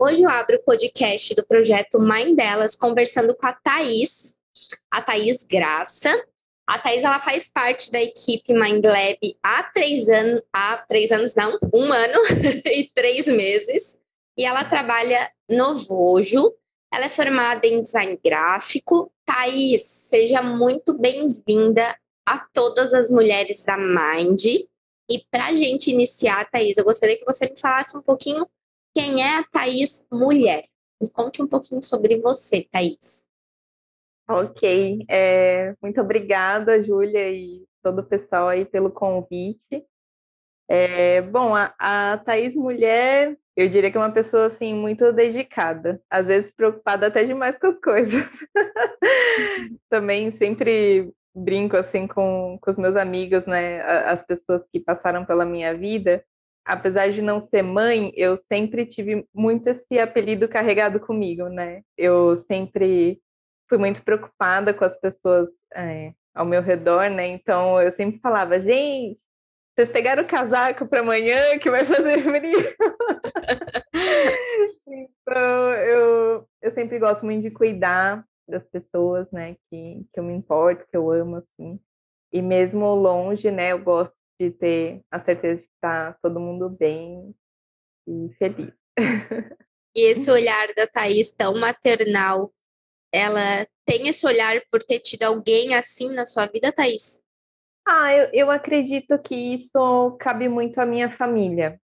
Hoje eu abro o podcast do projeto Mãe Delas, conversando com a Thaís, a Thaís Graça. A Thaís ela faz parte da equipe Mind Lab há três anos, há três anos não, um ano e três meses. E ela trabalha no Vojo. Ela é formada em design gráfico. Thaís, seja muito bem-vinda a todas as mulheres da Mind. E para a gente iniciar, Thaís, eu gostaria que você me falasse um pouquinho quem é a Thaís Mulher. Me conte um pouquinho sobre você, Thaís. Ok, é, muito obrigada, Júlia, e todo o pessoal aí pelo convite. É, bom, a, a Thaís Mulher, eu diria que é uma pessoa assim muito dedicada, às vezes preocupada até demais com as coisas. Também sempre brinco assim com, com os meus amigos, né, as pessoas que passaram pela minha vida, apesar de não ser mãe, eu sempre tive muito esse apelido carregado comigo, né? Eu sempre fui muito preocupada com as pessoas é, ao meu redor, né? Então eu sempre falava, gente, vocês pegaram o casaco para amanhã que vai fazer frio. então eu, eu sempre gosto muito de cuidar das pessoas, né? Que, que eu me importo, que eu amo, assim. E mesmo longe, né? Eu gosto de ter a certeza de que está todo mundo bem e feliz. E esse olhar da Thaís tão maternal, ela tem esse olhar por ter tido alguém assim na sua vida, Thaís? Ah, eu, eu acredito que isso cabe muito à minha família.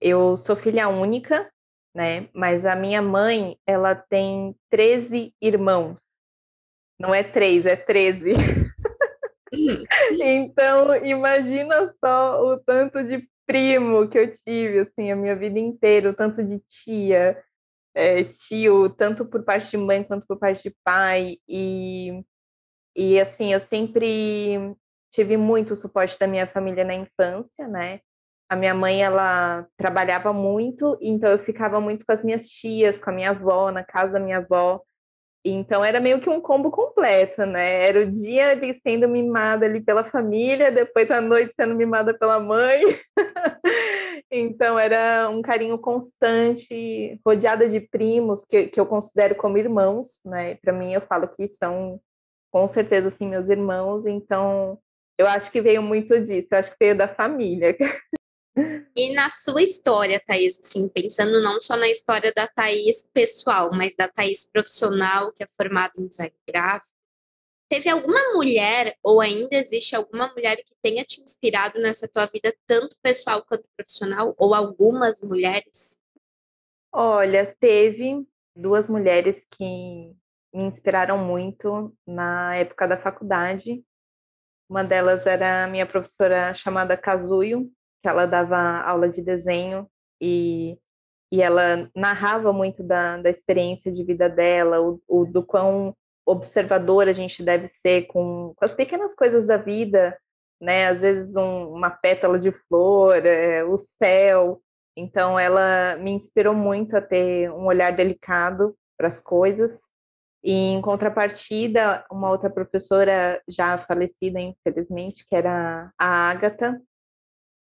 Eu sou filha única, né? Mas a minha mãe, ela tem 13 irmãos. Não é três, é 13. então, imagina só o tanto de primo que eu tive, assim, a minha vida inteira, o tanto de tia, é, tio, tanto por parte de mãe quanto por parte de pai. E, e assim, eu sempre tive muito suporte da minha família na infância, né? A minha mãe, ela trabalhava muito, então eu ficava muito com as minhas tias, com a minha avó, na casa da minha avó. Então era meio que um combo completo, né? Era o dia ali sendo mimada ali pela família, depois a noite sendo mimada pela mãe. então era um carinho constante, rodeada de primos que, que eu considero como irmãos, né? Para mim eu falo que são com certeza assim meus irmãos, então eu acho que veio muito disso, eu acho que veio da família. E na sua história, Thaís, assim, pensando não só na história da Thaís pessoal, mas da Thaís profissional, que é formada em design gráfico, teve alguma mulher, ou ainda existe alguma mulher que tenha te inspirado nessa tua vida, tanto pessoal quanto profissional, ou algumas mulheres? Olha, teve duas mulheres que me inspiraram muito na época da faculdade. Uma delas era a minha professora chamada Kazuyo, que ela dava aula de desenho e, e ela narrava muito da, da experiência de vida dela, o, o do quão observador a gente deve ser com, com as pequenas coisas da vida, né? Às vezes um, uma pétala de flor, é, o céu. Então ela me inspirou muito a ter um olhar delicado para as coisas. E em contrapartida, uma outra professora já falecida, infelizmente, que era a Agatha,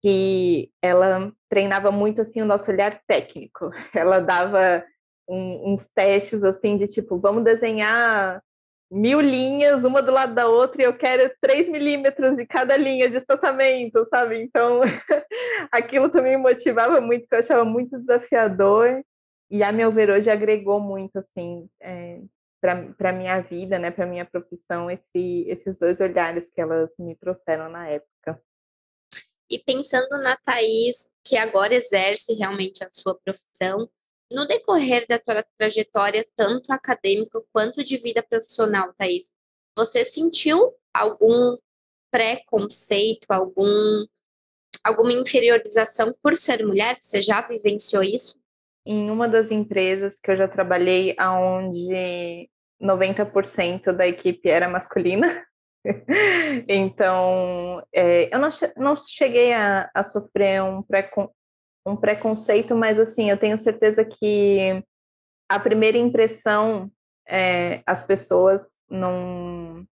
que ela treinava muito assim o nosso olhar técnico. Ela dava um, uns testes assim de tipo, vamos desenhar mil linhas, uma do lado da outra, e eu quero três milímetros de cada linha de espaçamento, sabe? Então, aquilo também me motivava muito, que eu achava muito desafiador, e a meu ver hoje agregou muito, assim, é, para a minha vida, né, para minha profissão, esse, esses dois olhares que elas me trouxeram na época. E pensando na Thaís, que agora exerce realmente a sua profissão, no decorrer da tua trajetória, tanto acadêmica quanto de vida profissional, Thaís, você sentiu algum preconceito, algum, alguma inferiorização por ser mulher? Você já vivenciou isso? Em uma das empresas que eu já trabalhei, onde 90% da equipe era masculina, então, é, eu não, não cheguei a, a sofrer um, precon, um preconceito, mas assim, eu tenho certeza que a primeira impressão é, as pessoas não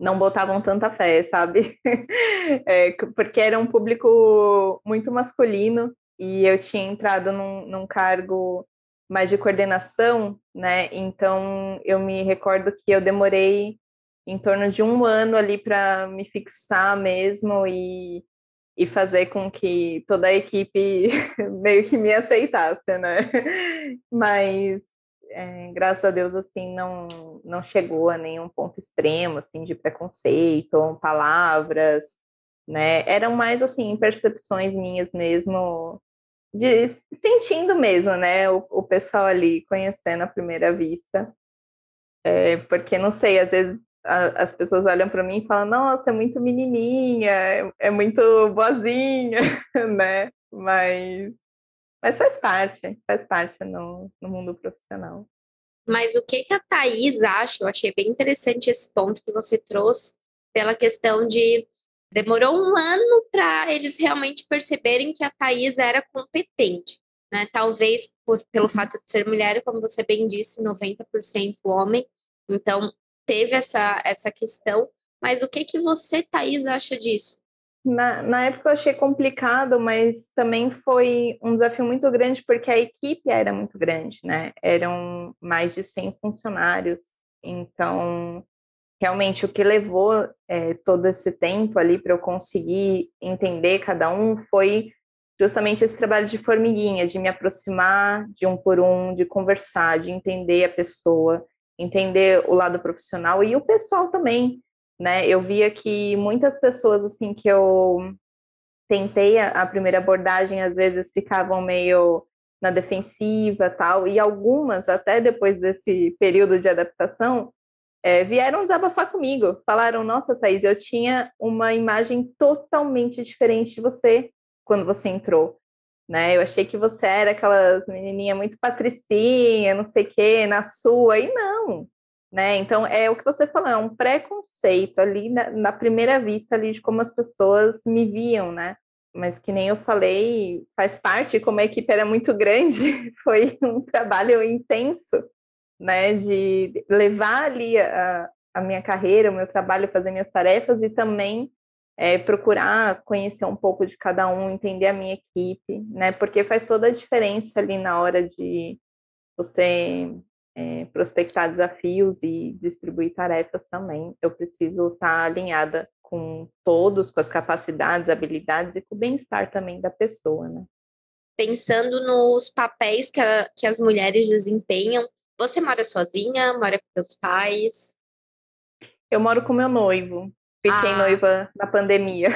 não botavam tanta fé, sabe? É, porque era um público muito masculino e eu tinha entrado num, num cargo mais de coordenação, né? Então eu me recordo que eu demorei em torno de um ano ali para me fixar mesmo e, e fazer com que toda a equipe meio que me aceitasse, né? Mas é, graças a Deus assim não não chegou a nenhum ponto extremo assim de preconceito ou palavras, né? Eram mais assim percepções minhas mesmo de sentindo mesmo, né? O, o pessoal ali conhecendo à primeira vista. É, porque não sei, às vezes as pessoas olham para mim e falam: Nossa, é muito menininha, é, é muito boazinha, né? Mas, mas faz parte, faz parte no, no mundo profissional. Mas o que, que a Thaís acha? Eu achei bem interessante esse ponto que você trouxe, pela questão de demorou um ano para eles realmente perceberem que a Thaís era competente. Né? Talvez por, pelo fato de ser mulher, como você bem disse, 90% homem. Então, teve essa, essa questão. Mas o que, que você, Thaís, acha disso? Na, na época eu achei complicado, mas também foi um desafio muito grande, porque a equipe era muito grande, né? Eram mais de 100 funcionários. Então, realmente, o que levou é, todo esse tempo ali para eu conseguir entender cada um foi justamente esse trabalho de formiguinha, de me aproximar de um por um, de conversar, de entender a pessoa, entender o lado profissional e o pessoal também, né? Eu via que muitas pessoas assim que eu tentei a, a primeira abordagem às vezes ficavam meio na defensiva tal e algumas até depois desse período de adaptação é, vieram desabafar comigo, falaram: Nossa, Thaís, eu tinha uma imagem totalmente diferente de você quando você entrou né? Eu achei que você era aquelas menininha muito patricinha, não sei o na sua, e não, né? Então, é o que você falou, é um preconceito ali na, na, primeira vista ali de como as pessoas me viam, né? Mas que nem eu falei, faz parte, como a equipe era muito grande, foi um trabalho intenso, né? De levar ali a, a minha carreira, o meu trabalho, fazer minhas tarefas e também é, procurar conhecer um pouco de cada um, entender a minha equipe, né? Porque faz toda a diferença ali na hora de você é, prospectar desafios e distribuir tarefas também. Eu preciso estar alinhada com todos, com as capacidades, habilidades e com o bem-estar também da pessoa, né? Pensando nos papéis que, a, que as mulheres desempenham, você mora sozinha? Mora com seus pais? Eu moro com meu noivo. Fiquei ah. noiva na pandemia.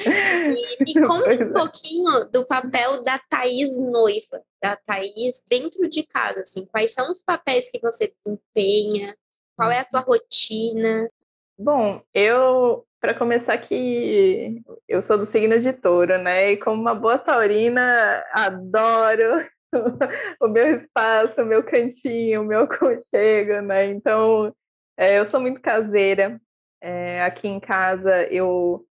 e me conta um é. pouquinho do papel da Thaís noiva, da Thaís dentro de casa, assim, quais são os papéis que você desempenha, qual é a tua rotina? Bom, eu, para começar aqui, eu sou do signo de touro, né, e como uma boa taurina, adoro o meu espaço, o meu cantinho, o meu aconchego, né, então é, eu sou muito caseira, é, aqui em casa eu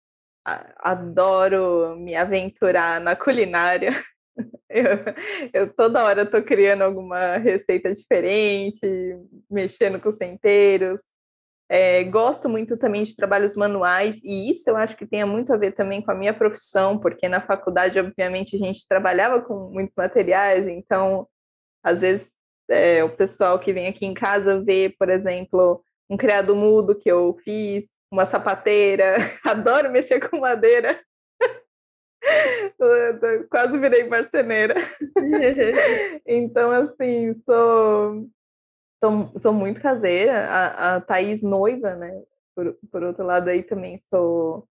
adoro me aventurar na culinária. Eu, eu toda hora estou criando alguma receita diferente, mexendo com os temperos. É, gosto muito também de trabalhos manuais, e isso eu acho que tem muito a ver também com a minha profissão, porque na faculdade, obviamente, a gente trabalhava com muitos materiais, então, às vezes, é, o pessoal que vem aqui em casa vê, por exemplo, um criado mudo que eu fiz, uma sapateira. Adoro mexer com madeira. Quase virei marceneira. então, assim, sou, sou, sou muito caseira. A, a Thaís noiva, né? Por, por outro lado, aí também sou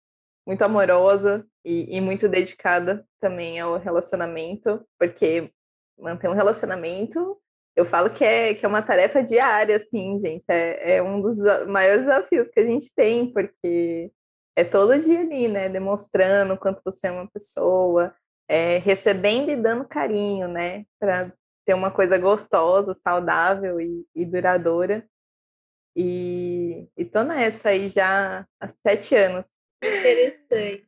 muito amorosa e, e muito dedicada também ao relacionamento, porque manter um relacionamento eu falo que é, que é uma tarefa diária, assim, gente. É, é um dos maiores desafios que a gente tem, porque é todo dia ali, né? Demonstrando quanto você é uma pessoa, é, recebendo e dando carinho, né? Para ter uma coisa gostosa, saudável e, e duradoura. E, e tô nessa aí já há sete anos. Interessante.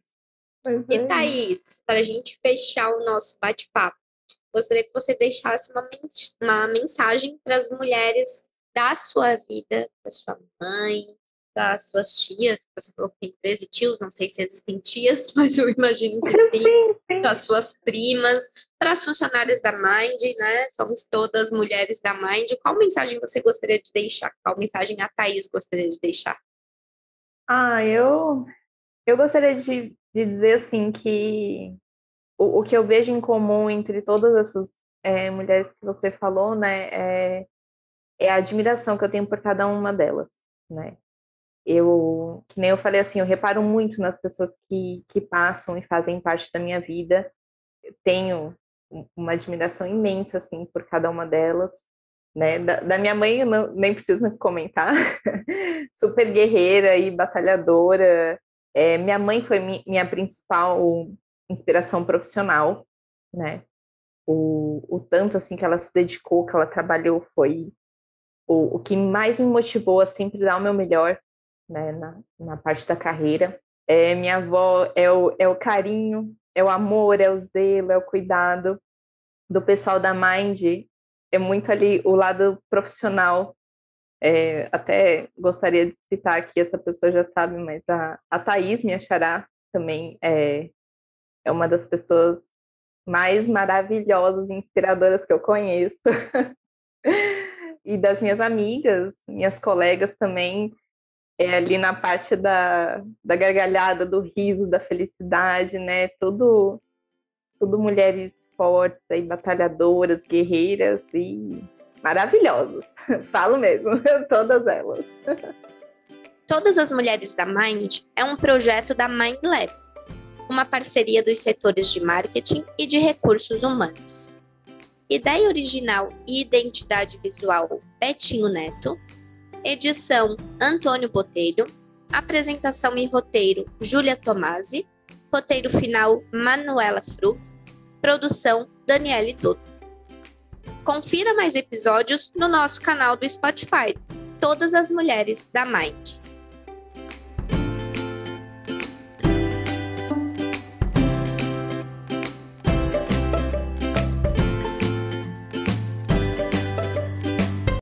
e é. Thaís, para a gente fechar o nosso bate-papo, gostaria que você deixasse uma, uma mensagem para as mulheres da sua vida, da sua mãe, das suas tias, você falou que tem 13 tios, não sei se existem tias, mas eu imagino que sim. para as suas primas, para as funcionárias da Mind, né? Somos todas mulheres da Mind. Qual mensagem você gostaria de deixar? Qual mensagem a Thaís gostaria de deixar? Ah, eu, eu gostaria de, de dizer assim que o, o que eu vejo em comum entre todas essas é, mulheres que você falou, né, é, é a admiração que eu tenho por cada uma delas, né? Eu, que nem eu falei assim, eu reparo muito nas pessoas que, que passam e fazem parte da minha vida. Eu tenho uma admiração imensa, assim, por cada uma delas. Né? Da, da minha mãe, eu não, nem preciso comentar. Super guerreira e batalhadora. É, minha mãe foi mi, minha principal inspiração profissional, né? O, o tanto, assim, que ela se dedicou, que ela trabalhou, foi o, o que mais me motivou a sempre dar o meu melhor né, na, na parte da carreira. É, minha avó é o, é o carinho, é o amor, é o zelo, é o cuidado do pessoal da Mind. É muito ali o lado profissional. É, até gostaria de citar aqui, essa pessoa já sabe, mas a, a Thaís, minha xará, também é, é uma das pessoas mais maravilhosas e inspiradoras que eu conheço. e das minhas amigas, minhas colegas também, é ali na parte da, da gargalhada, do riso, da felicidade, né? Tudo, tudo mulheres fortes aí, batalhadoras, guerreiras e maravilhosas. Falo mesmo, todas elas. Todas as Mulheres da Mind é um projeto da Mind Lab, uma parceria dos setores de marketing e de recursos humanos. Ideia original e identidade visual Betinho Neto, Edição Antônio Botelho. Apresentação e roteiro Júlia Tomasi. Roteiro final Manuela Fru. Produção Daniele Dotto. Confira mais episódios no nosso canal do Spotify. Todas as mulheres da Mind.